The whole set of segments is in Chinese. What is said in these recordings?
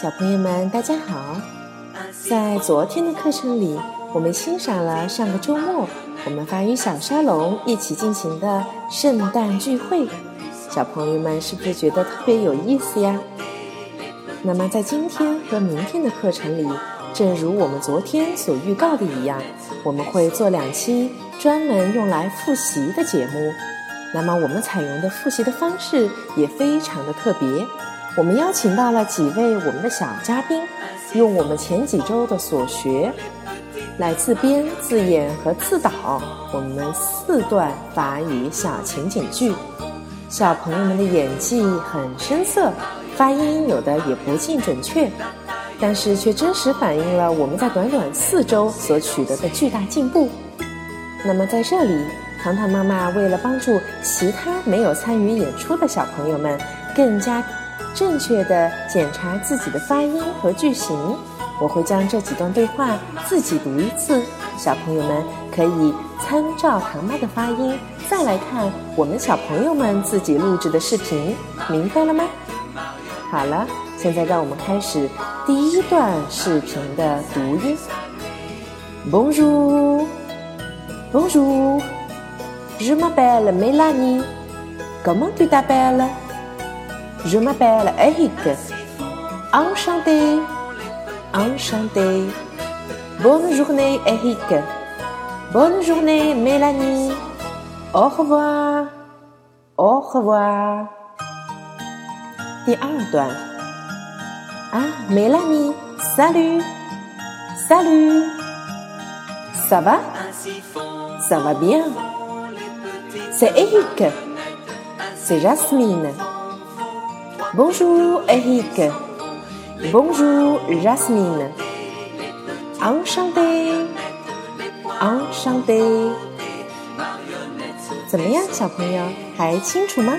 小朋友们，大家好！在昨天的课程里，我们欣赏了上个周末我们法语小沙龙一起进行的圣诞聚会。小朋友们是不是觉得特别有意思呀？那么在今天和明天的课程里，正如我们昨天所预告的一样，我们会做两期专门用来复习的节目。那么我们采用的复习的方式也非常的特别。我们邀请到了几位我们的小嘉宾，用我们前几周的所学，来自编、自演和自导我们四段法语小情景剧。小朋友们的演技很生涩，发音有的也不尽准确，但是却真实反映了我们在短短四周所取得的巨大进步。那么在这里，糖糖妈妈为了帮助其他没有参与演出的小朋友们更加。正确的检查自己的发音和句型，我会将这几段对话自己读一次，小朋友们可以参照唐妈的发音，再来看我们小朋友们自己录制的视频，明白了吗？好了，现在让我们开始第一段视频的读音。Bonjour，Bonjour，Je m'appelle Mélanie，Comment tu t'appelles？t'appelles？Je m'appelle Eric. Enchanté. Enchanté. Bonne journée, Eric. Bonne journée, Mélanie. Au revoir. Au revoir. 第二段。Ah, Mélanie, salut. Salut. Ça va? Ça va bien. C'est Eric. C'est Jasmine. Bonjour Eric. Bonjour Jasmine. Enchanté. Enchanté. 怎么样，小朋友还清楚吗？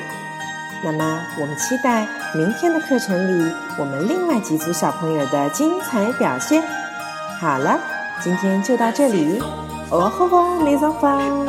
那么我们期待明天的课程里我们另外几组小朋友的精彩表现。好了，今天就到这里。Au revoir, mes enfants.